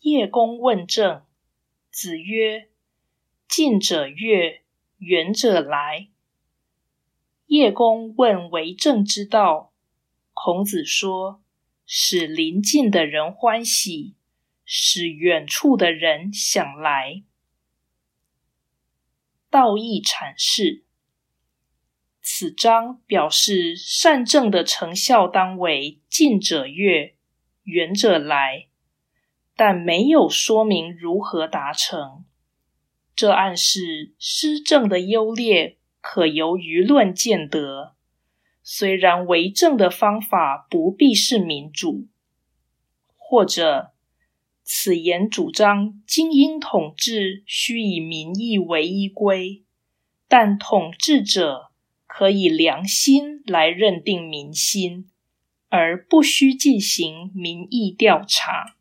叶公问政，子曰：“近者悦，远者来。”叶公问为政之道，孔子说：“使邻近的人欢喜，使远处的人想来。”道义阐释。此章表示善政的成效当为近者悦，远者来，但没有说明如何达成。这暗示施政的优劣可由舆论见得。虽然为政的方法不必是民主，或者此言主张精英统治需以民意为依归，但统治者。可以良心来认定民心，而不需进行民意调查。